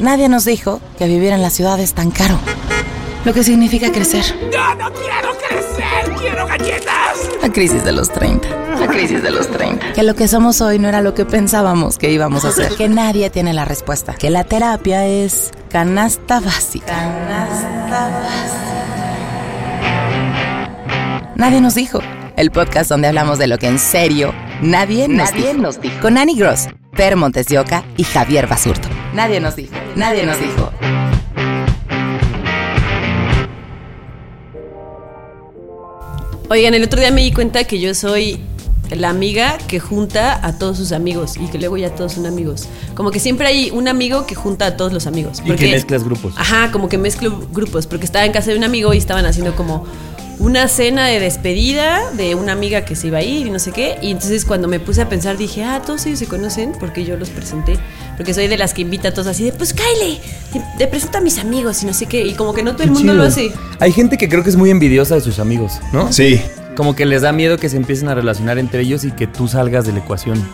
Nadie nos dijo que vivir en la ciudad es tan caro. Lo que significa crecer. ¡Yo no quiero crecer! ¡Quiero galletas! La crisis de los 30. La crisis de los 30. Que lo que somos hoy no era lo que pensábamos que íbamos a ser. Que nadie tiene la respuesta. Que la terapia es canasta básica. Canasta básica. Nadie nos dijo. El podcast donde hablamos de lo que en serio nadie, nos, Nadie dijo. nos dijo. Con Annie Gross, Per Montes de Oca y Javier Basurto. Nadie nos dijo. Nadie nos dijo. Oigan, el otro día me di cuenta que yo soy la amiga que junta a todos sus amigos y que luego ya todos son amigos. Como que siempre hay un amigo que junta a todos los amigos. Y que mezclas grupos. Ajá, como que mezclo grupos, porque estaba en casa de un amigo y estaban haciendo como una cena de despedida de una amiga que se iba a ir y no sé qué. Y entonces cuando me puse a pensar dije, ah, todos ellos se conocen porque yo los presenté. Porque soy de las que invita a todos así de, pues Kyle, te, te presento a mis amigos y no sé qué. Y como que no todo el mundo chido. lo hace. Hay gente que creo que es muy envidiosa de sus amigos, ¿no? Sí. Como que les da miedo que se empiecen a relacionar entre ellos y que tú salgas de la ecuación.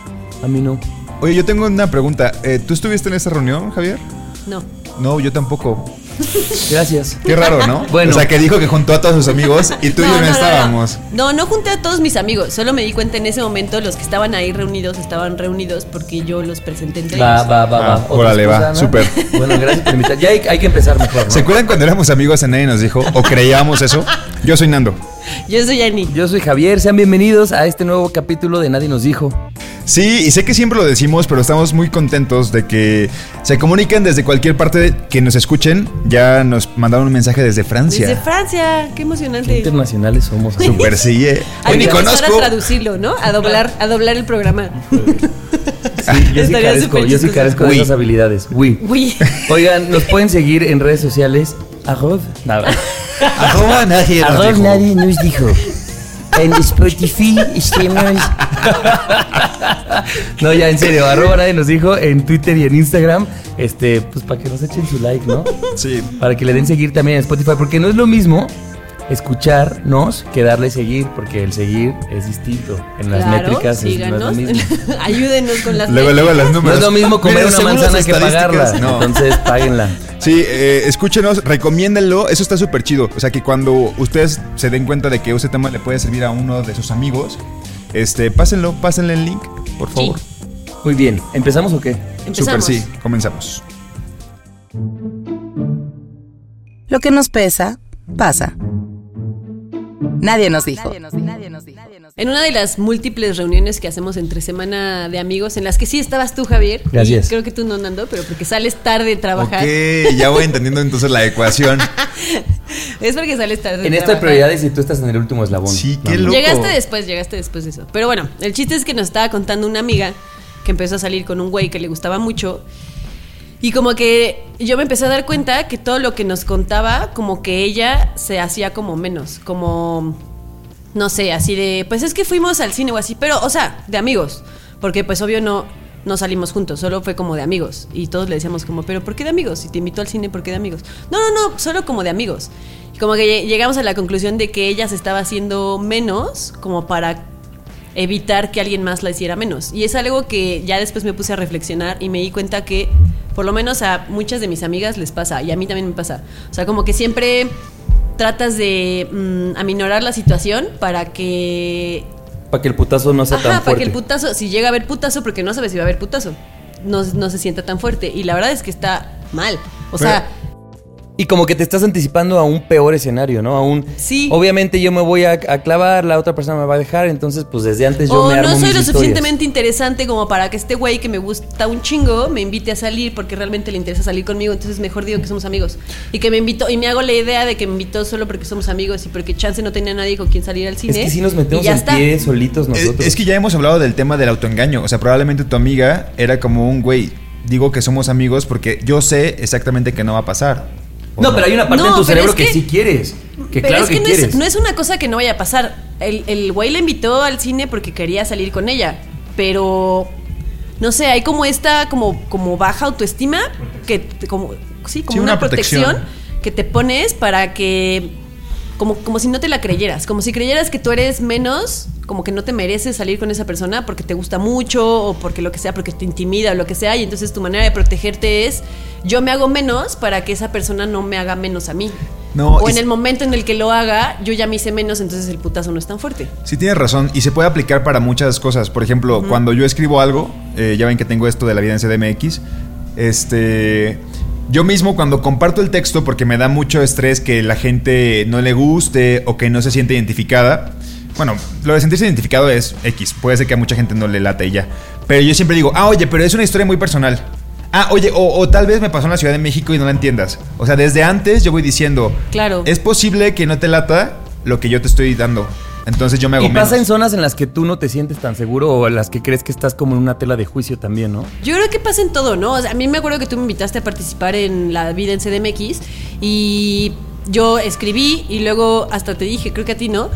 A mí no. Oye, yo tengo una pregunta. Eh, ¿Tú estuviste en esa reunión, Javier? No. No, yo tampoco. Gracias. Qué raro, ¿no? Bueno. O sea, que dijo que juntó a todos sus amigos y tú y yo no, estábamos. No, no junté a todos mis amigos. Solo me di cuenta en ese momento los que estaban ahí reunidos estaban reunidos porque yo los presenté entre Va, ellos. va, va, va. Ah, ¿Otra órale, va, súper. Bueno, gracias por invitar. Ya hay, hay que empezar mejor, ¿no? ¿Se acuerdan cuando éramos amigos en nadie nos dijo? ¿O creíamos eso? Yo soy Nando. Yo soy Annie. Yo soy Javier, sean bienvenidos a este nuevo capítulo de Nadie nos dijo. Sí, y sé que siempre lo decimos, pero estamos muy contentos de que se comuniquen desde cualquier parte que nos escuchen. Ya nos mandaron un mensaje desde Francia. Desde Francia, qué Qué emocionante. internacionales somos. Super sí, eh. Hay que conozco. a traducirlo, ¿no? A doblar, a doblar el programa. Sí, yo sí carezco, yo sí carezco de esas habilidades. Uy. Uy. Oigan, nos pueden seguir en redes sociales. Arroz. Nada. Arroba nadie nos Arroz dijo. nadie nos dijo. En Spotify estamos. No, ya en serio, arroba nadie nos dijo en Twitter y en Instagram. Este, pues para que nos echen su like, ¿no? Sí. Para que le den seguir también en Spotify, porque no es lo mismo escucharnos que darle seguir, porque el seguir es distinto. En las Claro, métricas es, no es lo mismo. Ayúdenos con las Luego, luego las No números. es lo mismo comer una manzana que pagarla. No. Entonces, páguenla. Sí, eh, escúchenos, recomiéndenlo, eso está súper chido. O sea que cuando ustedes se den cuenta de que ese tema le puede servir a uno de sus amigos, este, pásenlo, pásenle el link, por favor. Muy bien, ¿empezamos o qué? Súper, Empezamos. sí, comenzamos. Lo que nos pesa, pasa. Nadie nos dijo. En una de las múltiples reuniones que hacemos entre semana de amigos, en las que sí estabas tú, Javier. Gracias. Creo que tú no, Nando, pero porque sales tarde de trabajar. Ok, ya voy entendiendo entonces la ecuación. Es porque sales tarde de En esto hay prioridades y tú estás en el último eslabón. Sí, qué loco. Llegaste después, llegaste después de eso. Pero bueno, el chiste es que nos estaba contando una amiga que empezó a salir con un güey que le gustaba mucho. Y como que yo me empecé a dar cuenta que todo lo que nos contaba, como que ella se hacía como menos, como, no sé, así de, pues es que fuimos al cine o así, pero, o sea, de amigos, porque pues obvio no, no salimos juntos, solo fue como de amigos. Y todos le decíamos como, pero ¿por qué de amigos? Si te invitó al cine, ¿por qué de amigos? No, no, no, solo como de amigos. Como que lle- llegamos a la conclusión de que ella se estaba haciendo menos como para evitar que alguien más la hiciera menos. Y es algo que ya después me puse a reflexionar y me di cuenta que por lo menos a muchas de mis amigas les pasa y a mí también me pasa. O sea, como que siempre tratas de mm, aminorar la situación para que Para que el putazo no sea Ajá, tan para fuerte. que el putazo, si llega a haber putazo, porque no sabes si va a haber putazo, no, no se sienta tan fuerte. Y la verdad es que está mal. O sea, Y como que te estás anticipando a un peor escenario, ¿no? A un. Sí. Obviamente yo me voy a, a clavar, la otra persona me va a dejar, entonces pues desde antes yo o me armo no soy mis lo historias. suficientemente interesante como para que este güey que me gusta un chingo me invite a salir porque realmente le interesa salir conmigo, entonces mejor digo que somos amigos. Y que me invitó, y me hago la idea de que me invitó solo porque somos amigos y porque chance no tenía nadie con quien salir al cine. Es que si nos metemos en está. pie solitos Es, nosotros. es que ya hemos hablado del tema del autoengaño. O sea, probablemente tu amiga era como un güey. Digo que somos amigos porque yo sé exactamente que no va a pasar. ¿O No, pero hay una parte No, en tu cerebro es que, que- sí quieres. Que Pero claro es que, que, no, quieres. es, no es una cosa que no vaya a pasar. El, el güey le invitó al cine porque quería salir con ella. Pero no sé, hay como esta como, como baja autoestima que como sí, como Sí, una, una protección. protección. que te pones para que como, como si no te la creyeras, como si creyeras que tú eres menos, como que no te mereces salir con esa persona porque te gusta mucho o porque lo que sea, porque te intimida o lo que sea, y entonces tu manera de protegerte es yo me hago menos para que esa persona no me haga menos a mí. No, o en el momento en el que lo haga, yo ya me hice menos, entonces el putazo no es tan fuerte. Sí, tienes razón. Y se puede aplicar para muchas cosas. Por ejemplo, cuando yo escribo algo, eh, ya ven que tengo esto de la vida en CDMX. Este. Yo mismo cuando comparto el texto, porque me da mucho estrés que la gente no le guste o que no se siente identificada. Bueno, lo de sentirse identificado es X. Puede ser que a mucha gente no le late y ya. Pero yo siempre digo, ah, oye, pero es una historia muy personal. Ah, oye, o, o tal vez me pasó en la Ciudad de México y no la entiendas. O sea, desde antes yo voy diciendo, Claro. es posible que no te lata lo que yo te estoy dando. Entonces yo me hago Y pasa menos. en zonas en las que tú no te sientes tan seguro o en las que crees que estás como en una tela de juicio también, ¿no? Yo creo que pasa en todo, ¿no? O sea, a mí me acuerdo que tú me invitaste a participar en la vida en CDMX y yo escribí y luego hasta te dije, creo que a ti no.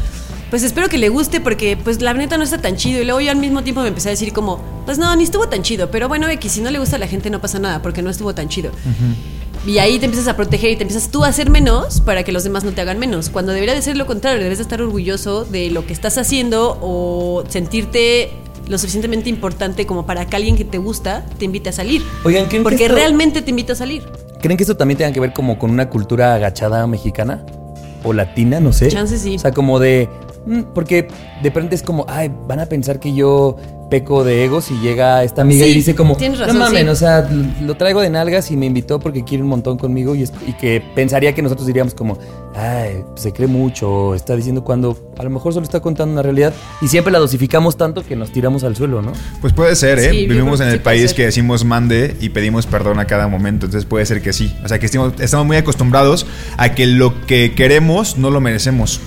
Pues espero que le guste porque pues la neta no está tan chido y luego yo al mismo tiempo me empecé a decir como, pues no, ni estuvo tan chido, pero bueno, X, si no le gusta a la gente no pasa nada porque no estuvo tan chido. Y ahí te empiezas a proteger y te empiezas tú a hacer menos para que los demás no te hagan menos. Cuando debería de ser lo contrario, debes de estar orgulloso de lo que estás haciendo o sentirte lo suficientemente importante como para que alguien que te gusta te invite a salir. Oigan, ¿creen que Porque esto- realmente te invita a salir. ¿Creen que esto también tenga que ver como con una cultura agachada mexicana? O latina, no sé. Chance sí. O sea, como de. Mm, Porque de pronto es como, ay, van a pensar que yo peco de egos y llega esta amiga Sí, y dice como, razón, no mames, sí. o sea, lo traigo de nalgas y me invitó porque quiere un montón conmigo y, es- y que pensaría que nosotros diríamos como, ay, pues se cree mucho, está diciendo cuando a lo mejor solo está contando una realidad y siempre la dosificamos tanto que nos tiramos al suelo, ¿no? Pues puede ser, ¿eh? Sí, Vivimos en el país que decimos mande y pedimos perdón a cada momento, entonces puede ser que sí. O sea, que estamos, estamos muy acostumbrados a que lo que queremos no lo merecemos.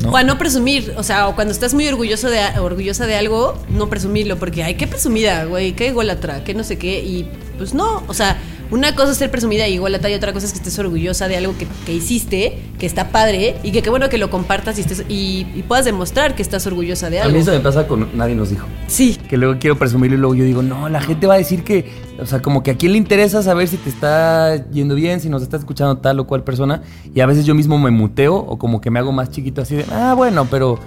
¿No? O a no presumir, o sea, o cuando estás muy orgulloso de, orgullosa de algo, no presumirlo, porque ay, qué presumida, güey, qué ególatra, qué no sé qué, y pues no, o sea, una cosa es ser presumida y ególatra y otra cosa es que estés orgullosa de algo que, que hiciste, que está padre, y que qué bueno que lo compartas y, estés, y, y puedas demostrar que estás orgullosa de A algo. mí eso me pasa con nadie nos dijo. Sí, Que luego quiero presumirlo y luego yo digo, no, la gente va a decir que, o sea, como que a quién le interesa saber si te está yendo bien, si nos está escuchando tal o cual persona. Y a veces yo mismo me muteo o como que me hago más chiquito así de, ah, bueno, pero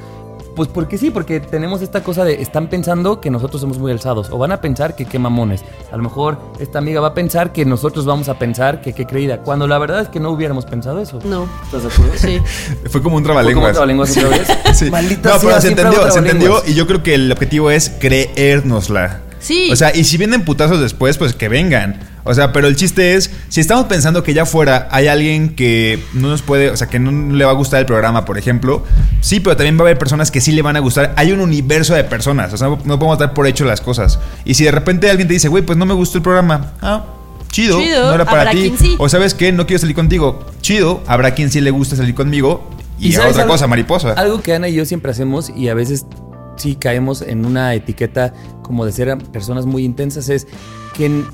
pues porque sí, porque tenemos esta cosa de, están pensando que nosotros somos muy alzados o van a pensar que qué mamones. A lo mejor esta amiga va a pensar que nosotros vamos a pensar que qué creída, cuando la verdad es que no hubiéramos pensado eso. no. ¿Estás de acuerdo? Sí. Fue como un ¿Fue como trabalenguas. trabalenguas otra vez? Sí. Maldita no, pero sea, se siempre entendió, se entendió trabalenguas. y yo creo que el objetivo es creérnosla. Sí. O sea, y si vienen putazos después, pues que vengan. O sea, pero el chiste es, si estamos pensando que ya afuera hay alguien que no nos puede, o sea, que no le va a gustar el programa, por ejemplo, sí, pero también va a haber personas que sí le van a gustar. Hay un universo de personas, o sea, no podemos dar por hecho las cosas. Y si de repente alguien te dice, güey, pues no me gustó el programa, ah, chido, Chido, no era para ti. sí. O sabes qué, no quiero salir contigo, chido, habrá quien sí le gusta salir conmigo. Y, a otra algo- cosa, mariposa. Algo que Ana y yo siempre hacemos y a veces sí caemos en una etiqueta como de ser personas muy intensas es que en-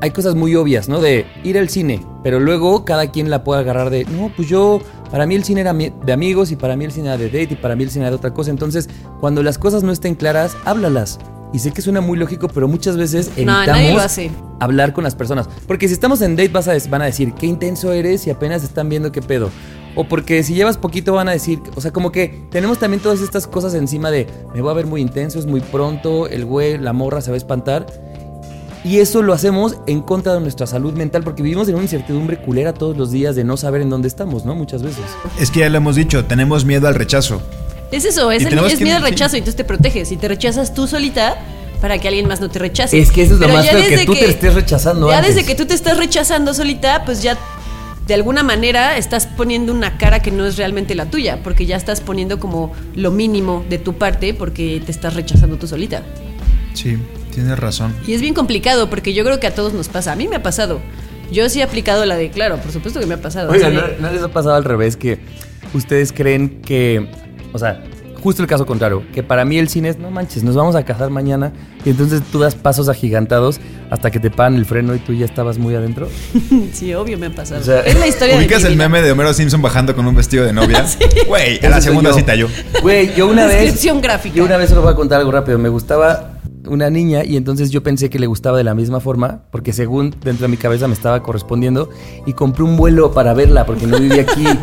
hay cosas muy obvias, ¿no? De ir al cine, pero luego cada quien la puede agarrar de, no, pues yo, para mí el cine era de amigos y para mí el cine era de date y para mí el cine era de otra cosa. Entonces, cuando las cosas no estén claras, háblalas. Y sé que suena muy lógico, pero muchas veces No, evitamos lo hace. hablar con las personas. Porque si estamos en date vas a, van a decir, qué intenso eres y apenas están viendo qué pedo. O porque si llevas poquito van a decir, o sea, como que tenemos también todas estas cosas encima de, me voy a ver muy intenso, es muy pronto, el güey, la morra se va a espantar. Y eso lo hacemos en contra de nuestra salud mental porque vivimos en una incertidumbre culera todos los días de no saber en dónde estamos, ¿no? Muchas veces. Es que ya lo hemos dicho, tenemos miedo al rechazo. Es eso, es, el- tenemos es que- miedo al sí. rechazo y entonces te proteges y te rechazas tú solita para que alguien más no te rechace. Es que eso es lo Pero más feo, que desde tú te estés rechazando Ya antes. desde que tú te estás rechazando solita, pues ya de alguna manera estás poniendo una cara que no es realmente la tuya, porque ya estás poniendo como lo mínimo de tu parte porque te estás rechazando tú solita. Sí, tienes razón. Y es bien complicado porque yo creo que a todos nos pasa. A mí me ha pasado. Yo sí he aplicado la de, claro, por supuesto que me ha pasado. Oiga, ¿no, de- no les ha pasado al revés que ustedes creen que, o sea, justo el caso contrario, que para mí el cine es, no manches, nos vamos a casar mañana y entonces tú das pasos agigantados hasta que te pagan el freno y tú ya estabas muy adentro? Sí, obvio me ha pasado. O sea, es la historia de ¿Ubicas mi el vida. meme de Homero Simpson bajando con un vestido de novia? Güey, a Ese la segunda yo. cita yo. Güey, yo una vez... Descripción gráfica. Yo una vez solo voy a contar algo rápido. Me gustaba una niña y entonces yo pensé que le gustaba de la misma forma, porque según dentro de mi cabeza me estaba correspondiendo, y compré un vuelo para verla, porque no vivía aquí.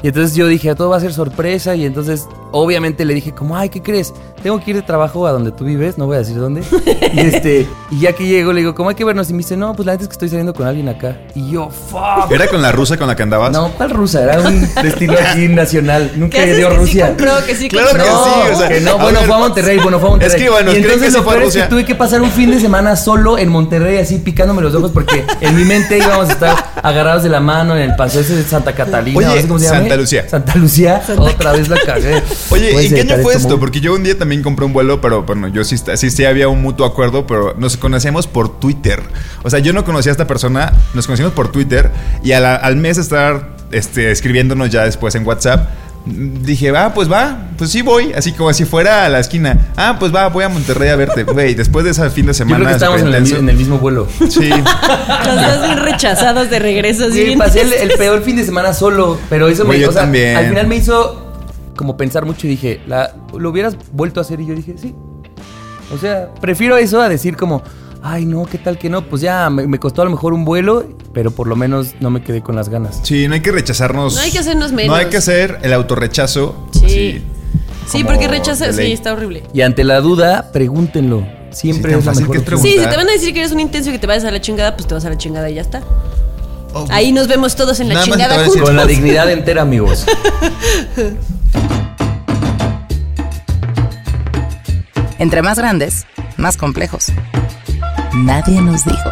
Y entonces yo dije, todo va a ser sorpresa, y entonces obviamente le dije como, ay, ¿qué crees? Tengo que ir de trabajo a donde tú vives, no voy a decir dónde. Y, este, y ya que llego, le digo, ¿cómo hay que vernos? Y me dice, no, pues la neta es que estoy saliendo con alguien acá. Y yo, fuck. ¿Era con la rusa con la que andabas? No, ¿cuál rusa? Era un destino aquí nacional. ¿Qué Nunca dio que sí Rusia. compró, que sí Claro compró? que no, sí, o sea, que no, a bueno, ver, fue a Monterrey, bueno, fue a Monterrey. Escríbanos, y ¿creen entonces que sí lo fue a peor es que Rusia? tuve que pasar un fin de semana solo en Monterrey, así picándome los ojos, porque en mi mente íbamos a estar agarrados de la mano en el paseo ese de Santa Catalina. Oye, no sé cómo se llama. Santa Lucía. Santa Lucía, otra vez la cagué. Oye, ¿en qué año fue esto. Porque yo un día también compré un vuelo, pero bueno, yo sí, sí, sí había un mutuo acuerdo, pero nos conocíamos por Twitter. O sea, yo no conocía a esta persona, nos conocimos por Twitter y al mes estar este, escribiéndonos ya después en WhatsApp. Dije, va, pues va, pues sí voy, así como si fuera a la esquina. Ah, pues va, voy a Monterrey a verte. Güey, después de ese fin de Yo semana. creo que estábamos en el, superintenso- en el mismo vuelo. Sí. Los dos bien rechazados de regreso. así Sí, bien pasé el, peor fin de semana solo, pero eso Güey, me yo o sea, también. Al final me hizo como pensar mucho y dije, la, ¿lo hubieras vuelto a hacer? Y yo dije, sí. O sea, prefiero eso a decir como, ay, no, ¿qué tal que no? Pues ya me, me costó a lo mejor un vuelo, pero por lo menos no me quedé con las ganas. Sí, no hay que rechazarnos. No hay que hacernos No menos. hay que hacer el autorrechazo. Sí. así, Sí, porque rechaza, de sí, está horrible. Y ante la duda, pregúntenlo. Siempre Sí, es la mejor que. Sí, si te van a decir que eres un intenso y que te vayas a la chingada, pues te vas a la chingada y ya está. Oh, Ahí nos vemos todos en la Nada chingada juntos. Con la dignidad entera, amigos. Entre más grandes, más complejos. Nadie nos dijo.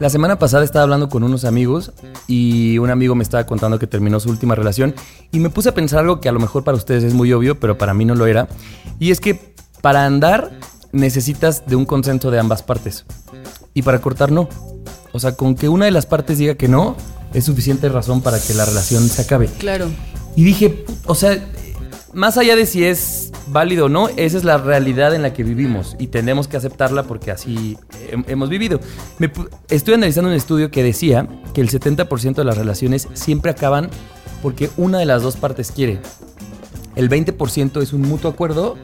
La semana pasada estaba hablando con unos amigos y un amigo me estaba contando que terminó su última relación y me puse a pensar algo que a lo mejor para ustedes es muy obvio, pero para mí no lo era. Y es que para andar necesitas de un consenso de ambas partes y para cortar no. O sea, con que una de las partes diga que no es suficiente razón para que la relación se acabe. Claro. Y dije, o sea, más allá de si es válido o no, esa es la realidad en la que vivimos y tenemos que aceptarla porque así hem- hemos vivido. Estoy analizando un estudio que decía que el 70% de las relaciones siempre acaban porque una de las dos partes quiere. El 20% es un mutuo acuerdo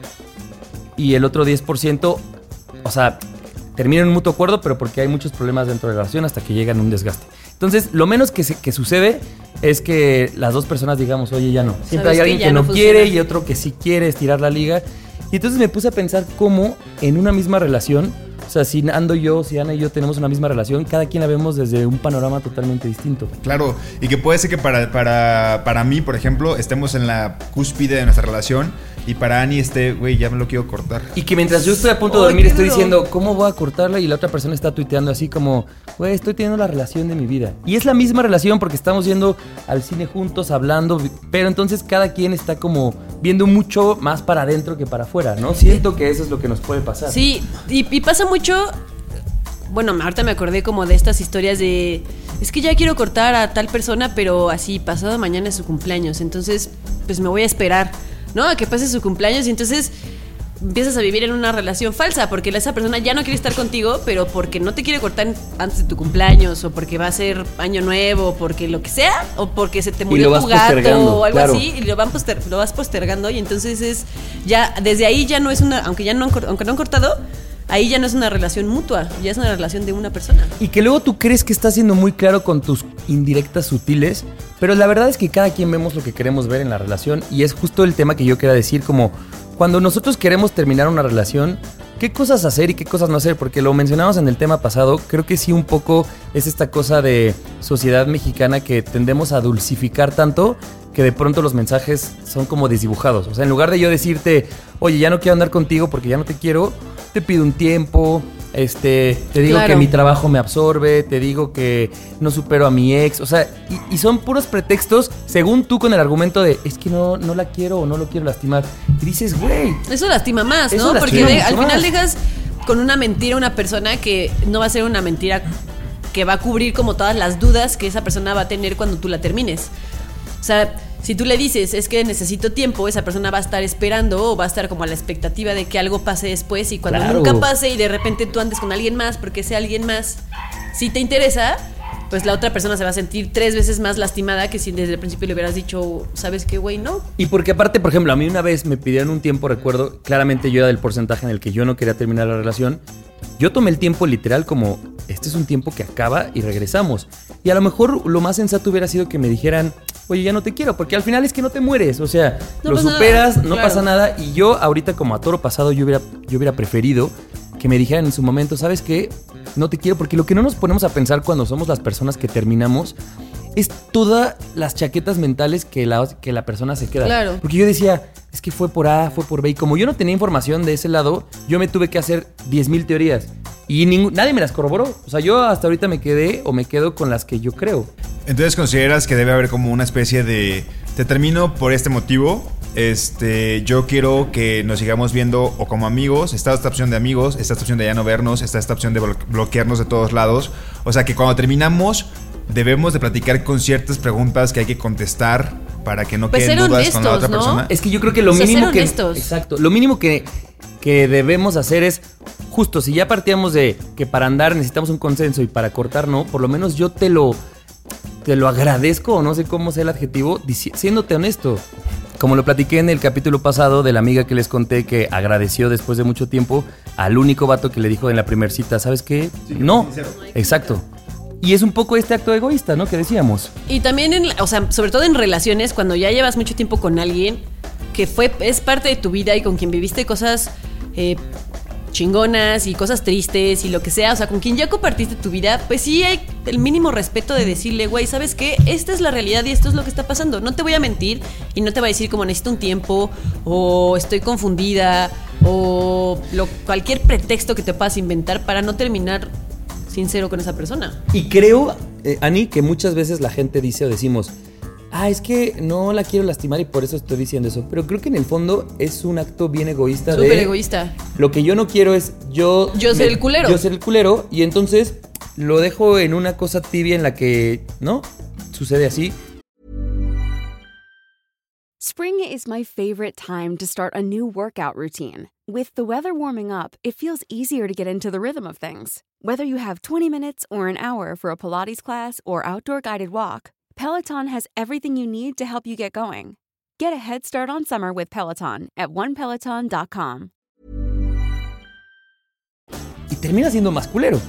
y el otro 10%, o sea, termina en un mutuo acuerdo, pero porque hay muchos problemas dentro de la relación hasta que llegan a un desgaste. Entonces, lo menos que, se- que sucede es que las dos personas digamos, oye, ya no. Siempre hay alguien que no funciona. quiere y otro que sí quiere estirar la liga. Y entonces me puse a pensar cómo en una misma relación, sea, si Ando y yo, si Ana y yo tenemos una misma relación, cada quien la vemos desde un panorama totalmente distinto. Claro, y que puede ser que para, para, para mí, por ejemplo, estemos en la cúspide de nuestra relación y para Ani esté, güey, ya me lo quiero cortar. Y que mientras yo estoy a punto de dormir estoy diciendo, ¿cómo voy a cortarla? Y la otra persona está tuiteando así como, güey, estoy teniendo la relación de mi vida. Y es la misma relación porque estamos yendo al cine juntos, hablando, pero entonces cada quien está como viendo mucho más para adentro que para afuera, ¿no? Siento que eso es lo que nos puede pasar. Sí, y, y pasa mucho. Bueno, ahorita me acordé como de estas historias de. Es que ya quiero cortar a tal persona, pero así, pasado mañana es su cumpleaños. Entonces, pues me voy a esperar, ¿no? A que pase su cumpleaños y entonces empiezas a vivir en una relación falsa porque esa persona ya no quiere estar contigo, pero porque no te quiere cortar antes de tu cumpleaños o porque va a ser año nuevo, o porque lo que sea, o porque se te murió tu gato o algo claro. así y lo van poster- lo vas postergando y entonces es ya desde ahí ya no es una aunque ya no aunque no han cortado ahí ya no es una relación mutua ya es una relación de una persona Y que luego tú crees que estás siendo muy claro con tus indirectas sutiles, pero la verdad es que cada quien vemos lo que queremos ver en la relación y es justo el tema que yo quería decir, como cuando nosotros queremos terminar una relación, ¿qué cosas hacer y qué cosas no hacer? Porque lo mencionamos en el tema pasado, creo que sí un poco es esta cosa de sociedad mexicana que tendemos a dulcificar tanto que de pronto los mensajes son como desdibujados. O sea, en lugar de yo decirte, oye, ya no quiero andar contigo porque ya no te quiero, te pido un tiempo, este, te digo Claro. que mi trabajo me absorbe, te digo que no supero a mi ex, o sea, y, y son puros pretextos según tú con el argumento de es que no, no la quiero o no lo quiero lastimar. Y dices, güey, Eso lastima más, ¿no? Porque de- al final dejas con una mentira a una persona que no va a ser una mentira que va a cubrir como todas las dudas que esa persona va a tener cuando tú la termines. O sea, si tú le dices, es que necesito tiempo, esa persona va a estar esperando o va a estar como a la expectativa de que algo pase después y cuando Claro. nunca pase y de repente tú andes con alguien más porque ese alguien más si te interesa, pues la otra persona se va a sentir tres veces más lastimada que si desde el principio le hubieras dicho, ¿sabes qué, güey? No. Y porque aparte, por ejemplo, a mí una vez me pidieron un tiempo, recuerdo, claramente yo era del porcentaje en el que yo no quería terminar la relación. Yo tomé el tiempo literal como, este es un tiempo que acaba y regresamos. Y a lo mejor lo más sensato hubiera sido que me dijeran, oye, ya no te quiero, porque al final es que no te mueres, o sea, No lo superas, nada, no claro. pasa nada. Y yo ahorita como a toro pasado, yo hubiera, yo hubiera preferido que me dijeran en su momento, ¿sabes qué? No te quiero, porque lo que no nos ponemos a pensar cuando somos las personas que terminamos es todas las chaquetas mentales que la, que la persona se queda. Claro. Porque yo decía, es que fue por A, fue por B. Y como yo no tenía información de ese lado, yo me tuve que hacer 10.000 teorías. Y nadie me las corroboró. O sea, yo hasta ahorita me quedé o me quedo con las que yo creo. Entonces consideras que debe haber como una especie de te termino por este motivo. Este, yo quiero que nos sigamos viendo o como amigos. Está esta opción de amigos, está esta opción de ya no vernos, está esta opción de blo- bloquearnos de todos lados. O sea que cuando terminamos debemos de platicar con ciertas preguntas que hay que contestar para que no Pues queden dudas con la otra ¿no? persona. Es que yo creo que lo O sea, mínimo ser que. honestos. Exacto. Lo mínimo que, que debemos hacer es. Justo, si ya partíamos de que para andar necesitamos un consenso y para cortar no, por lo menos yo te lo. Te lo agradezco, o no sé cómo sea el adjetivo, siéndote honesto. Como lo platiqué en el capítulo pasado de la amiga que les conté que agradeció después de mucho tiempo al único vato que le dijo en la primer cita, ¿sabes qué? no. Exacto. Y es un poco este acto egoísta, ¿no? Que decíamos. Y también, en, o sea, sobre todo en relaciones, cuando ya llevas mucho tiempo con alguien que fue, es parte de tu vida y con quien viviste cosas eh, chingonas y cosas tristes y lo que sea, o sea, con quien ya compartiste tu vida, pues sí hay el mínimo respeto de decirle, güey, ¿sabes qué? Esta es la realidad y esto es lo que está pasando. No te voy a mentir y no te voy a decir como necesito un tiempo o estoy confundida o lo, cualquier pretexto que te puedas inventar para no terminar sincero con esa persona. Y creo, eh, Ani, que muchas veces la gente dice o decimos, ah, es que no la quiero lastimar y por eso estoy diciendo eso. Pero creo que en el fondo es un acto bien egoísta de... Súper egoísta. Lo que yo no quiero es yo... Yo ser el culero. Yo ser el culero y entonces lo dejo en una cosa tibia en la que, ¿no? Sucede así. Spring is my favorite time to start a new workout routine. With the weather warming up, it feels easier to get into the rhythm of things. Whether you have 20 minutes or an hour for a Pilates class or outdoor guided walk, Peloton has everything you need to help you get going. Get a head start on summer with Peloton at onepeloton.com. Y termina siendo más culero.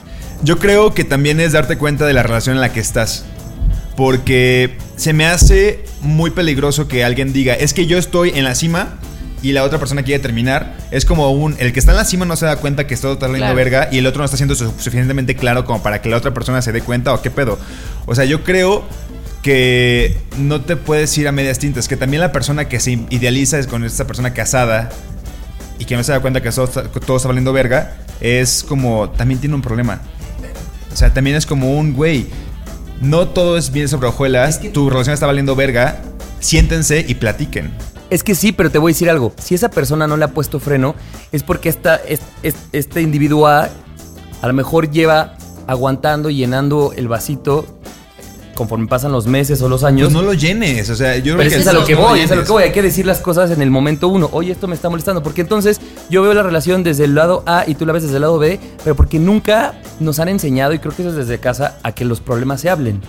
Yo creo que también es darte cuenta de la relación en la que estás. Porque se me hace muy peligroso que alguien diga, es que yo estoy en la cima y la otra persona quiere terminar. Es como un, el que está en la cima no se da cuenta que está totalmente Claro. verga y el otro no está siendo su- suficientemente claro como para que la otra persona se dé cuenta o qué pedo. O sea, yo creo que no te puedes ir a medias tintas, que también la persona que se idealiza es con esta persona casada y que no se da cuenta que todo está, que todo está valiendo verga, es como, también tiene un problema. O sea, también es como un, güey, no todo es bien sobre hojuelas, tu relación está valiendo verga, siéntense y platiquen. Es que sí, pero te voy a decir algo. Si esa persona no le ha puesto freno, es porque esta, es- es- este individuo A a lo mejor lleva aguantando y llenando el vasito conforme pasan los meses o los años. Pues no lo llenes, o sea, yo creo Pero es, que que es a lo que no lo voy, es a lo que voy. Hay que decir las cosas en el momento uno. Oye, esto me está molestando. Porque entonces yo veo la relación desde el lado A y tú la ves desde el lado B, pero porque nunca nos han enseñado, y creo que eso es desde casa, a que los problemas se hablen.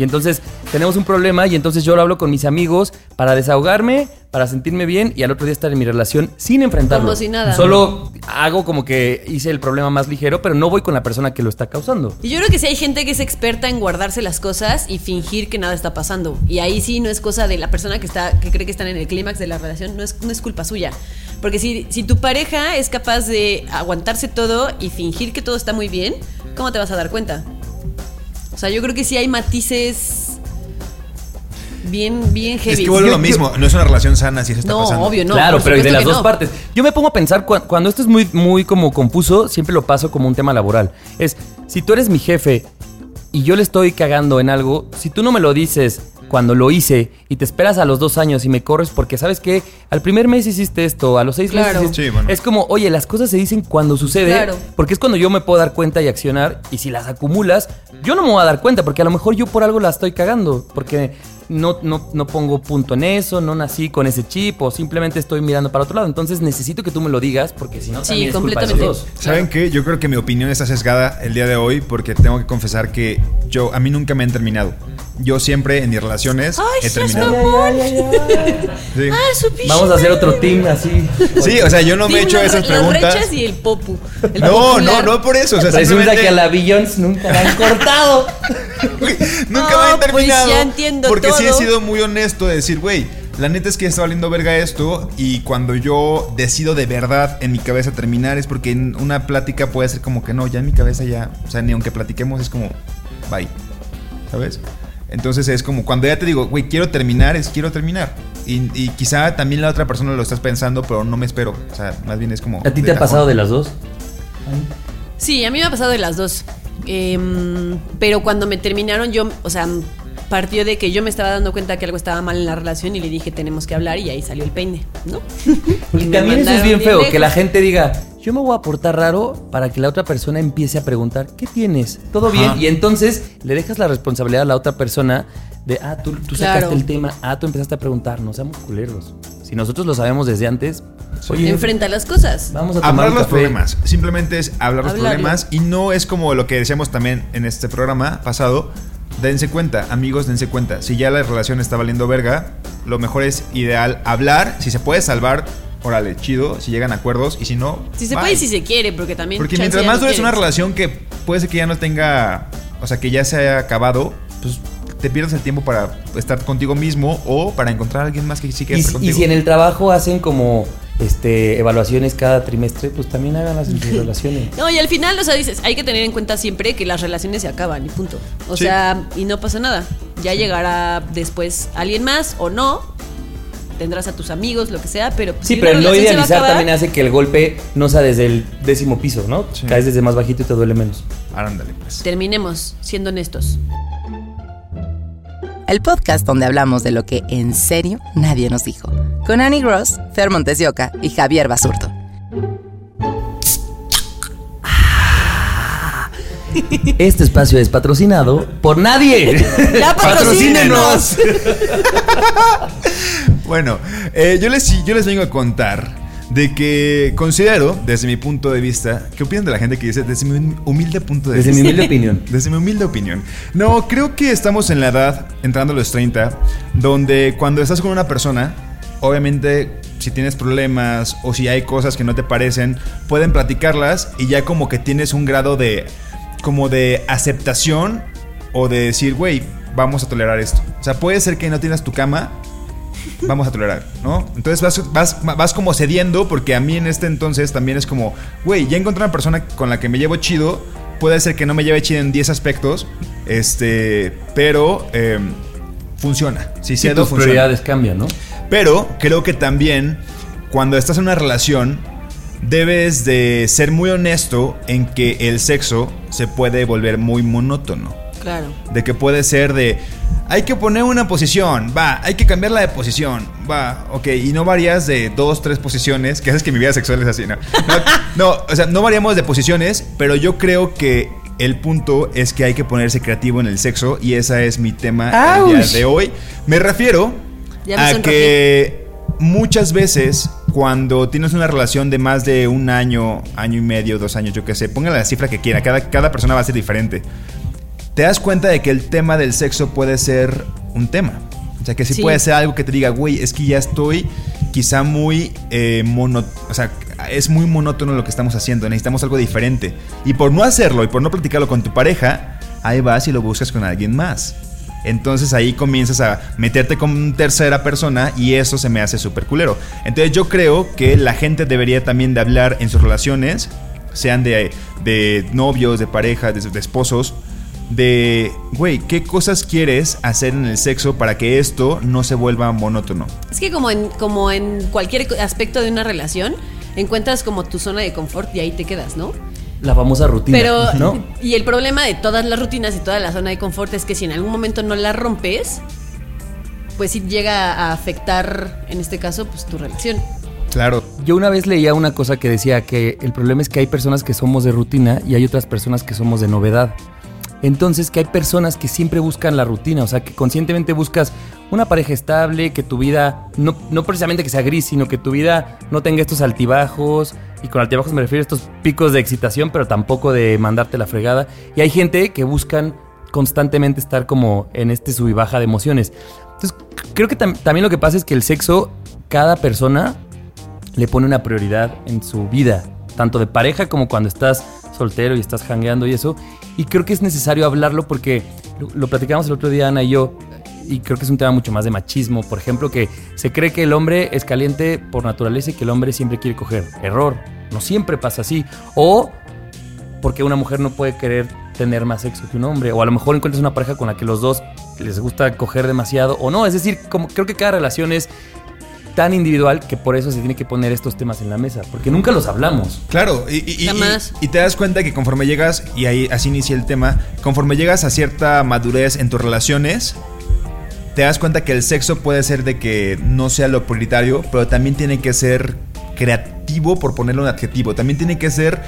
Y entonces tenemos un problema y entonces yo lo hablo con mis amigos para desahogarme, para sentirme bien y al otro día estar en mi relación sin enfrentarlo. Como si nada. Solo hago como que hice el problema más ligero, pero no voy con la persona que lo está causando. Y yo creo que sí hay gente que es experta en guardarse las cosas y fingir que nada está pasando. Y ahí sí no es cosa de la persona que está, que cree que están en el clímax de la relación, no es, no es culpa suya. Porque si, si tu pareja es capaz de aguantarse todo y fingir que todo está muy bien, ¿cómo te vas a dar cuenta? O sea, yo creo que sí hay matices bien, bien heavy. Es que vuelve lo mismo, no es una relación sana si eso está No, pasando. obvio, no. claro, pero de las dos no. partes. Yo me pongo a pensar cu- cuando esto es muy, muy como confuso, siempre lo paso como un tema laboral. Es, si tú eres mi jefe y yo le estoy cagando en algo, si tú no me lo dices cuando lo hice y te esperas a los dos años y me corres porque sabes que al primer mes hiciste esto, a los seis Claro. meses hiciste- Sí, bueno. es como, oye, las cosas se dicen cuando sucede, Claro. porque es cuando yo me puedo dar cuenta y accionar y si las acumulas, yo no me voy a dar cuenta porque a lo mejor yo por algo la estoy cagando, porque no, no, no pongo punto en eso, no nací con ese chip o simplemente estoy mirando para otro lado. Entonces necesito que tú me lo digas porque si no, Sí, también es culpa de completamente. los dos. ¿Saben qué? Yo creo que mi opinión está sesgada el día de hoy porque tengo que confesar que yo a mí nunca me han terminado. Yo siempre en mis relaciones Ay, he terminado. Sí. Ah. Vamos a hacer otro team así. Sí, o sea, yo no me he hecho las- esas las preguntas. rechas y el popu. El No, no, popular. no por eso. O sea, Resulta simplemente que a la Billions nunca la han cortado. nunca No, me han pues terminado. ya entiendo porque sí he sido muy honesto de decir, güey, la neta es que está valiendo verga esto y cuando yo decido de verdad en mi cabeza terminar es porque en una plática puede ser como que no, ya en mi cabeza ya, o sea, ni aunque platiquemos es como, bye, ¿sabes? Entonces es como cuando ya te digo, güey, quiero terminar, es quiero terminar. Y, y quizá también la otra persona lo estás pensando, pero no me espero. O sea, más bien es como... ¿A ti te ha pasado de las dos? Sí, a mí me ha pasado de las dos. Em, pero cuando me terminaron, yo, o sea, partió de que yo me estaba dando cuenta que algo estaba mal en la relación y le dije, tenemos que hablar, y ahí salió el peine, ¿no? Porque Y también eso es bien feo, lejos. que la gente diga, yo me voy a portar raro para que la otra persona empiece a preguntar, ¿qué tienes? ¿Todo Ajá. bien? Y entonces le dejas la responsabilidad a la otra persona de, ah, tú, tú Claro. sacaste el tema, ah, tú empezaste a preguntar, no seamos culeros. Si nosotros lo sabemos desde antes, oye, Enfrenta las cosas. vamos a tomar Hablar un los problemas. Simplemente es hablar los problemas. Y no es como lo que decíamos también en este programa pasado. Dense cuenta, amigos, dense cuenta. Si ya la relación está valiendo verga, lo mejor es ideal hablar. Si se puede salvar, órale, chido. Si llegan a acuerdos. Y si no. Si se bye. puede y si se quiere, porque también. Porque mientras más no dures una relación que puede ser que ya no tenga. O sea, que ya se haya acabado, pues te pierdes el tiempo para estar contigo mismo o para encontrar a alguien más que sí quiera Y, estar y si en el trabajo hacen como este evaluaciones cada trimestre, pues también háganlas en sus relaciones. No, y al final, o sea, dices, hay que tener en cuenta siempre que las relaciones se acaban y punto. O Sí. sea, y no pasa nada. Ya llegará después alguien más o no. Tendrás a tus amigos, lo que sea, pero pues, Sí, si pero el no idealizar acabar, también hace que el golpe no sea desde el décimo piso, ¿no? Sí. Caes desde más bajito y te duele menos. Ándale, pues. Terminemos siendo honestos. El podcast donde hablamos de lo que en serio nadie nos dijo. Con Annie Gross, Fer Montesioca y Javier Basurto. Este espacio es patrocinado por nadie. ¡Ya patrocínenos! Bueno, eh, yo, les, yo les vengo a contar de que considero, desde mi punto de vista, ¿qué opinan de la gente que dice desde mi humilde punto de Desde mi vista? humilde opinión. Desde mi humilde opinión. No, creo que estamos en la edad, entrando a los 30, donde cuando estás con una persona, obviamente si tienes problemas o si hay cosas que no te parecen, pueden platicarlas y ya como que tienes un grado de como de aceptación o de decir, güey, vamos a tolerar esto. O sea, puede ser que no tienes tu cama, vamos a tolerar, ¿no? Entonces vas, vas, vas como cediendo porque a mí en este entonces también es como, güey, ya encontré una persona con la que me llevo chido, puede ser que no me lleve chido en 10 aspectos, este, pero eh, funciona. Si Sí, cedo, tus funciona. prioridades cambian, ¿no? Pero creo que también cuando estás en una relación debes de ser muy honesto en que el sexo se puede volver muy monótono. Claro. De que puede ser de, hay que poner una posición, va, hay que cambiarla de posición, va, ok, y no varías de dos, tres posiciones, que haces que mi vida sexual es así, ¿no? No, no, o sea, no variamos de posiciones, pero yo creo que el punto es que hay que ponerse creativo en el sexo y ese es mi tema el día de hoy. Me refiero Ya me a que muchas veces cuando tienes una relación de más de un año, año y medio, dos años, yo qué sé, pongan la cifra que quiera, cada, cada persona va a ser diferente. Te das cuenta de que el tema del sexo puede ser un tema. O sea, que sí, Sí. puede ser algo que te diga, güey, es que ya estoy quizá muy eh, mono... O sea, es muy monótono lo que estamos haciendo, necesitamos algo diferente. Y por no hacerlo y por no platicarlo con tu pareja, ahí vas y lo buscas con alguien más. Entonces ahí comienzas a meterte con tercera persona y eso se me hace súper culero. Entonces yo creo que la gente debería también de hablar en sus relaciones, sean de, de novios, de parejas, de, de esposos, de, güey, ¿qué cosas quieres hacer en el sexo para que esto no se vuelva monótono? Es que como en, como en cualquier aspecto de una relación, encuentras como tu zona de confort y ahí te quedas, ¿no? La famosa rutina. Pero, ¿no? y el problema de todas las rutinas y toda la zona de confort es que si en algún momento no la rompes, pues sí llega a afectar, en este caso, pues tu relación. Claro. Yo una vez leía una cosa que decía que el problema es que hay personas que somos de rutina y hay otras personas que somos de novedad. Entonces que hay personas que siempre buscan la rutina, o sea, que conscientemente buscas una pareja estable, que tu vida, no, no precisamente que sea gris, sino que tu vida no tenga estos altibajos, y con altibajos me refiero a estos picos de excitación, pero tampoco de mandarte la fregada. Y hay gente que buscan constantemente estar como en este sub baja de emociones. Entonces, creo que tam- también lo que pasa es que el sexo, cada persona le pone una prioridad en su vida, tanto de pareja como cuando estás soltero y estás jangueando y eso. Y creo que es necesario hablarlo porque lo, platicamos el otro día Ana y yo, y creo que es un tema mucho más de machismo. Por ejemplo, que se cree que el hombre es caliente por naturaleza y que el hombre siempre quiere coger. Error, no siempre pasa así. O porque una mujer no puede querer tener más sexo que un hombre. O a lo mejor encuentras una pareja con la que los dos les gusta coger demasiado o no. Es decir, como creo que cada relación es tan individual que por eso se tiene que poner estos temas en la mesa, porque nunca los hablamos. Claro, y, y- te das cuenta que conforme llegas, y ahí así inicia el tema, conforme llegas a cierta madurez en tus relaciones, te das cuenta que el sexo puede ser de que no sea lo prioritario, pero también tiene que ser creativo, por ponerle un adjetivo. También tiene que ser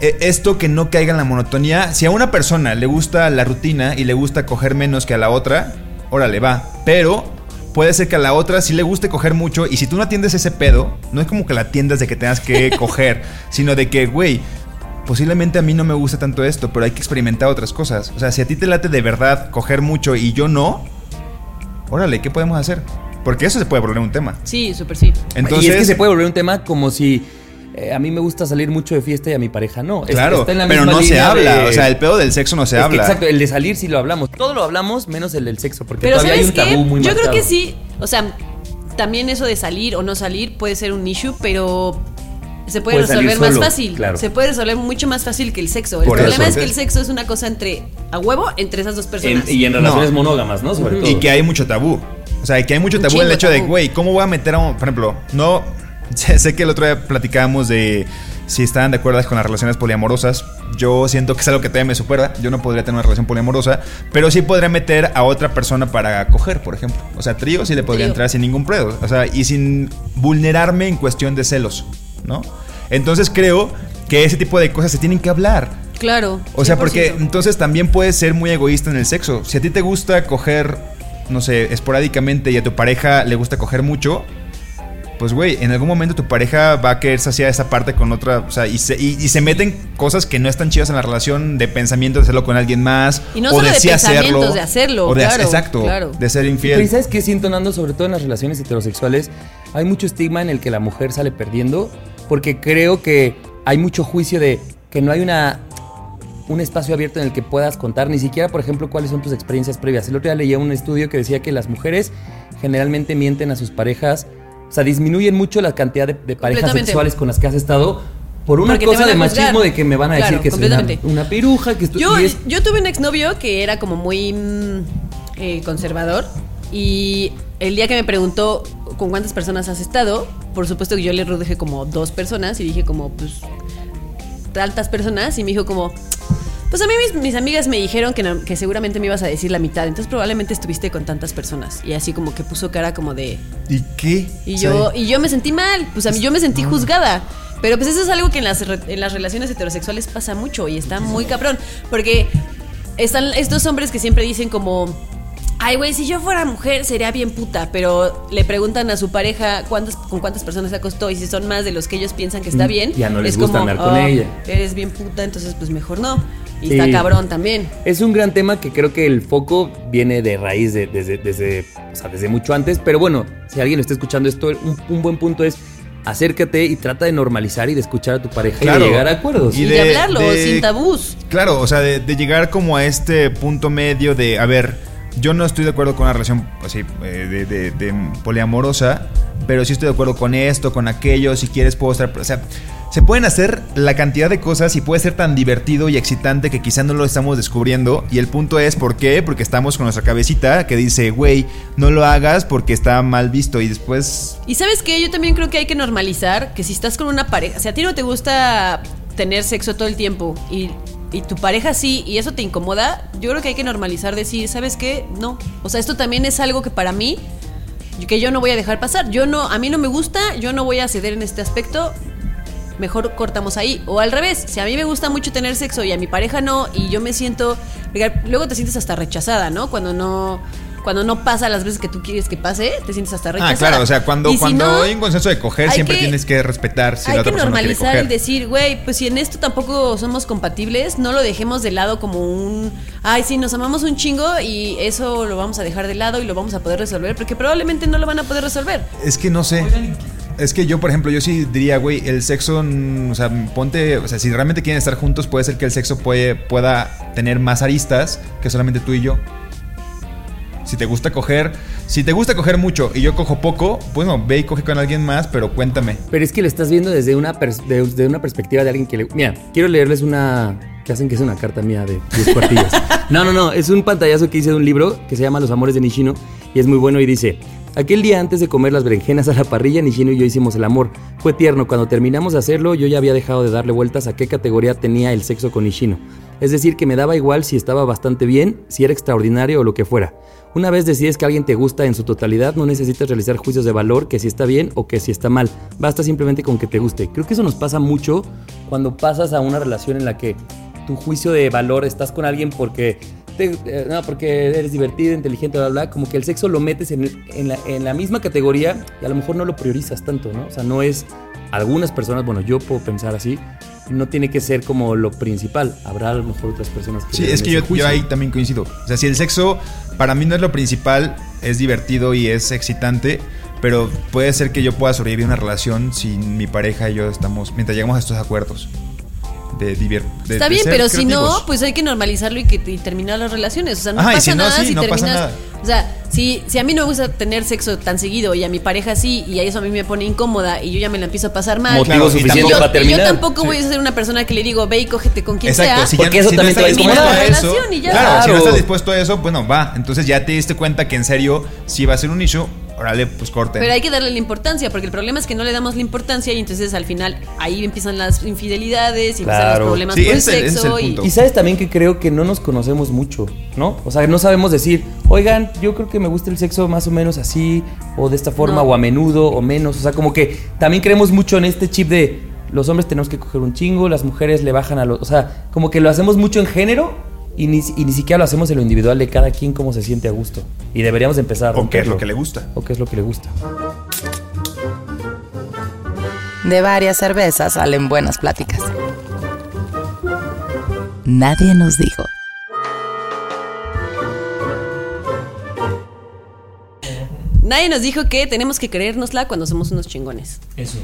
eh, esto que no caiga en la monotonía. Si a una persona le gusta la rutina y le gusta coger menos que a la otra, órale, va. Pero puede ser que a la otra sí le guste coger mucho y si tú no atiendes ese pedo, no es como que la atiendas de que tengas que coger, sino de que, güey, posiblemente a mí no me gusta tanto esto, pero hay que experimentar otras cosas. O sea, si a ti te late de verdad coger mucho y yo no, órale, ¿qué podemos hacer? Porque eso se puede volver un tema. Sí, súper sí. Entonces, y es que se puede volver un tema como si eh, a mí me gusta salir mucho de fiesta y a mi pareja no. Es- Claro, está en la pero misma no se habla. de- O sea, el pedo del sexo no se Es que habla. exacto, el de salir sí lo hablamos. Todo lo hablamos menos el del sexo, porque Pero todavía hay ¿sabes un qué? tabú muy Yo creo que sí, o sea, también eso de salir o no salir puede ser un issue, pero se puede resolver más solo, fácil. claro. Se puede resolver mucho más fácil que el sexo. El Por problema eso. es que el sexo es una cosa entre a huevo entre esas dos personas. En- y en relaciones No. monógamas, ¿no? Sobre todo. Y que hay mucho tabú. O sea, que hay mucho tabú en el hecho de, güey, ¿cómo voy a meter a un. Por ejemplo, no. Sé, que el otro día platicábamos de si estaban de acuerdo con las relaciones poliamorosas. Yo siento que es algo que todavía me supera. Yo no podría tener una relación poliamorosa. Pero sí podría meter a otra persona para coger, por ejemplo. O sea, trío sí le podría Trío. entrar sin ningún pedo. O sea, y sin vulnerarme en cuestión de celos, ¿no? Entonces creo que ese tipo de cosas se tienen que hablar. Claro. O sea, porque 100%. entonces también puedes ser muy egoísta en el sexo. Si a ti te gusta coger, no sé, esporádicamente y a tu pareja le gusta coger mucho, pues güey, en algún momento tu pareja va a querer saciar esa parte con otra, o sea, y se, y, y se meten cosas que no están chidas en la relación de pensamiento de hacerlo con alguien más. Y no o solo de sí pensamientos, de hacerlo, O de, claro, exacto, claro. de ser Pero ¿y infiel. sabes qué siento, Nando? Sobre todo en las relaciones heterosexuales, hay mucho estigma en el que la mujer sale perdiendo, porque creo que hay mucho juicio de que no hay una un espacio abierto en el que puedas contar, ni siquiera, por ejemplo, cuáles son tus experiencias previas. El otro día leía un estudio que decía que las mujeres generalmente mienten a sus parejas, o sea, disminuyen mucho la cantidad de, de parejas sexuales con las que has estado por una Porque cosa de machismo de que me van a decir que soy una, una piruja, que estoy... Yo, es- yo tuve un exnovio que era como muy mm, eh, conservador y el día que me preguntó con cuántas personas has estado, por supuesto que yo le reduje como dos personas y dije como pues tantas personas y me dijo como pues a mí mis, mis amigas me dijeron que, no- que seguramente me ibas a decir la mitad, entonces probablemente estuviste con tantas personas y así como que puso cara como de ¿Y qué? y yo, y yo me sentí mal, pues a mí yo me sentí juzgada. Pero pues eso es algo que en las, en las relaciones heterosexuales pasa mucho y está muy cabrón. Porque están estos hombres que siempre dicen como, ay güey, si yo fuera mujer sería bien puta. Pero le preguntan a su pareja cuántas, con cuántas personas se acostó y si son más de los que ellos piensan que está Mm, bien. ya no les es gusta como, andar con "Oh, ella". Eres bien puta, entonces pues mejor no. Y Sí. está cabrón también. Es un gran tema que creo que el foco viene de raíz de- desde, desde, o sea, desde mucho antes. Pero bueno, si alguien está escuchando esto, un, un buen punto es acércate y trata de normalizar y de escuchar a tu pareja y de llegar a acuerdos. Y, de, hablarlo, sin tabús. Claro, o sea, de, de llegar como a este punto medio de, a ver, yo no estoy de acuerdo con una relación así eh, de, poliamorosa, pero sí estoy de acuerdo con esto, con aquello, si quieres puedo estar... O sea, se pueden hacer la cantidad de cosas y puede ser tan divertido y excitante que quizá no lo estamos descubriendo. Y el punto es, ¿por qué? Porque estamos con nuestra cabecita que dice, güey, no lo hagas porque está mal visto. Y después... Y sabes qué, yo también creo que hay que normalizar que si estás con una pareja, si a ti no te gusta tener sexo todo el tiempo y, y tu pareja sí y eso te incomoda, yo creo que hay que normalizar decir, ¿sabes qué? No. O sea, esto también es algo que para mí que yo no voy a dejar pasar. Yo no, a mí no me gusta, yo no voy a ceder en este aspecto. Mejor cortamos ahí. O al revés, si a mí me gusta mucho tener sexo y a mi pareja no, y yo me siento. Luego te sientes hasta rechazada, ¿no? Cuando no cuando no pasa las veces que tú quieres que pase, te sientes hasta rechazada. Ah, claro, o sea, cuando, cuando hay un consenso de coger, siempre tienes que respetar si hay la otra que persona quiere normalizar coger. y decir, güey, pues si en esto tampoco somos compatibles, no lo dejemos de lado como un, ay, sí, nos amamos un chingo y eso lo vamos a dejar de lado y lo vamos a poder resolver, porque probablemente no lo van a poder resolver. Es que no sé. Es que yo, por ejemplo, yo sí diría, güey, el sexo, o sea, ponte, o sea, si realmente quieren estar juntos, puede ser que el sexo puede, pueda tener más aristas que solamente tú y yo. Si te gusta coger, si te gusta coger mucho y yo cojo poco, bueno, ve y coge con alguien más, pero cuéntame. Pero es que lo estás viendo desde una, pers- de- desde una perspectiva de alguien que le... Mira, quiero leerles una... que hacen que es una carta mía de 10 cuartillas. No, no, no, es un pantallazo que hice de un libro que se llama Los Amores de Nishino y es muy bueno y dice... Aquel día antes de comer las berenjenas a la parrilla, Nishino y yo hicimos el amor. Fue tierno, cuando terminamos de hacerlo yo ya había dejado de darle vueltas a qué categoría tenía el sexo con Nishino. Es decir, que me daba igual si estaba bastante bien, si era extraordinario o lo que fuera. Una vez decides que alguien te gusta en su totalidad, no necesitas realizar juicios de valor que si está bien o que si está mal. Basta simplemente con que te guste. Creo que eso nos pasa mucho cuando pasas a una relación en la que tu juicio de valor estás con alguien porque eh, no, porque eres divertido, inteligente, bla, bla, como que el sexo lo metes en la misma categoría y a lo mejor no lo priorizas tanto, ¿no? O sea, no es, algunas personas, bueno, yo puedo pensar así, no tiene que ser como lo principal. Habrá a lo mejor otras personas que... Sí, es que yo, yo ahí también coincido. O sea, si el sexo para mí no es lo principal, es divertido y es excitante, pero puede ser que yo pueda sobrevivir una relación si mi pareja y yo estamos, mientras llegamos a estos acuerdos de de- Está de bien, ser pero si no, pues hay que normalizarlo y que y terminar las relaciones. O sea, no Ajá, y pasa si no, nada sí, si no pasa terminas. nada. O sea, si, si a mí no me gusta tener sexo tan seguido y a mi pareja sí, y a eso a mí me pone incómoda y yo ya me la empiezo a pasar mal. Motivo Claro, y suficiente para terminar. Yo tampoco voy a ser una persona que le digo, ve y cógete con quien Exacto, sea. si Porque ya, eso si también no te va a estás incomodar. dispuesto a eso, Relación y ya. claro, si no Claro. estás dispuesto a eso, bueno, va. Entonces ya te diste cuenta que en serio, si va a ser un issue, órale, pues corte. Pero hay que darle la importancia, porque el problema es que no le damos la importancia y entonces al final ahí empiezan las infidelidades y empiezan los problemas Sí, por el ese es el- ese es sexo. el y. Y sabes también que creo que no nos conocemos mucho, ¿no? O sea, no sabemos decir, oigan, yo creo que me gusta el sexo más o menos así, o de esta forma, No. o a menudo, o menos. O sea, como que también creemos mucho en este chip de los hombres tenemos que coger un chingo, las mujeres le bajan a los. O sea, como que lo hacemos mucho en género y ni, y ni siquiera lo hacemos en lo individual de cada quien cómo se siente a gusto. Y deberíamos empezar a o qué es lo que le gusta. O qué es lo que le gusta. De varias cervezas salen buenas pláticas. Nadie nos dijo. Nadie nos dijo que tenemos que creérnosla cuando somos unos chingones. Eso.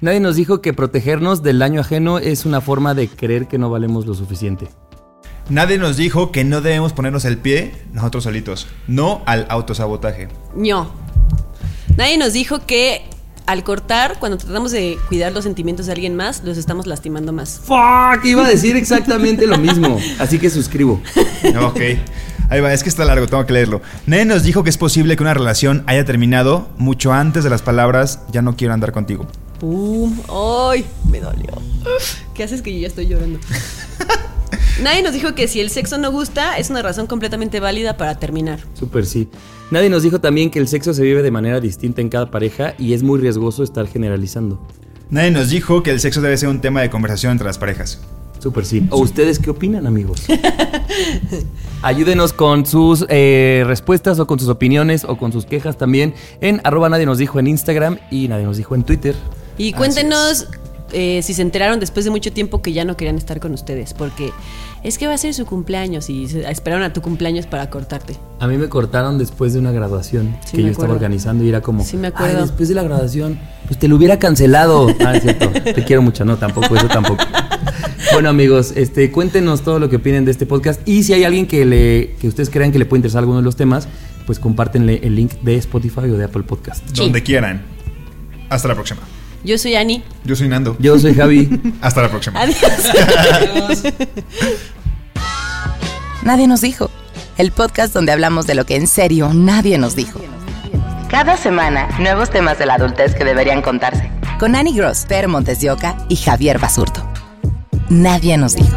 Nadie nos dijo que protegernos del daño ajeno es una forma de creer que no valemos lo suficiente. Nadie nos dijo que no debemos ponernos el pie nosotros solitos. No al autosabotaje. No. Nadie nos dijo que al cortar, cuando tratamos de cuidar los sentimientos de alguien más, los estamos lastimando más. Fuck, iba a decir exactamente lo mismo. Así que suscribo. Ok. Ahí va, es que está largo, tengo que leerlo. Nadie nos dijo que es posible que una relación haya terminado mucho antes de las palabras ya no quiero andar contigo. ¡Pum! ¡Ay! Me dolió. ¿Qué haces que yo ya estoy llorando? Nadie nos dijo que si el sexo no gusta, es una razón completamente válida para terminar. Súper sí. Nadie nos dijo también que el sexo se vive de manera distinta en cada pareja y es muy riesgoso estar generalizando. Nadie nos dijo que el sexo debe ser un tema de conversación entre las parejas. Súper sí. ¿O ustedes qué opinan, amigos? Ayúdenos con sus eh, respuestas o con sus opiniones o con sus quejas también en arroba nadie nos dijo en Instagram y nadie nos dijo en Twitter. Y cuéntenos eh, si se enteraron después de mucho tiempo que ya no querían estar con ustedes, porque es que va a ser su cumpleaños y esperaron a tu cumpleaños para cortarte. A mí me cortaron después de una graduación Sí, que yo estaba organizando y era como, Sí, me acuerdo. "Ay, después de la graduación, pues te lo hubiera cancelado. Ah, es cierto. Te quiero mucho, no, tampoco, eso tampoco. Bueno, amigos, este, cuéntenos todo lo que opinen de este podcast y si hay alguien que le que ustedes crean que le puede interesar alguno de los temas, pues compártenle el link de Spotify o de Apple Podcast. Sí. Donde quieran. Hasta la próxima. Yo soy Ani. Yo soy Nando. Yo soy Javi. Hasta la próxima. Adiós. Nadie nos dijo. El podcast donde hablamos de lo que en serio nadie nos dijo. Cada semana, nuevos temas de la adultez que deberían contarse. Con Annie Gross, Per Montes de Oca y Javier Basurto. Nadie nos dijo.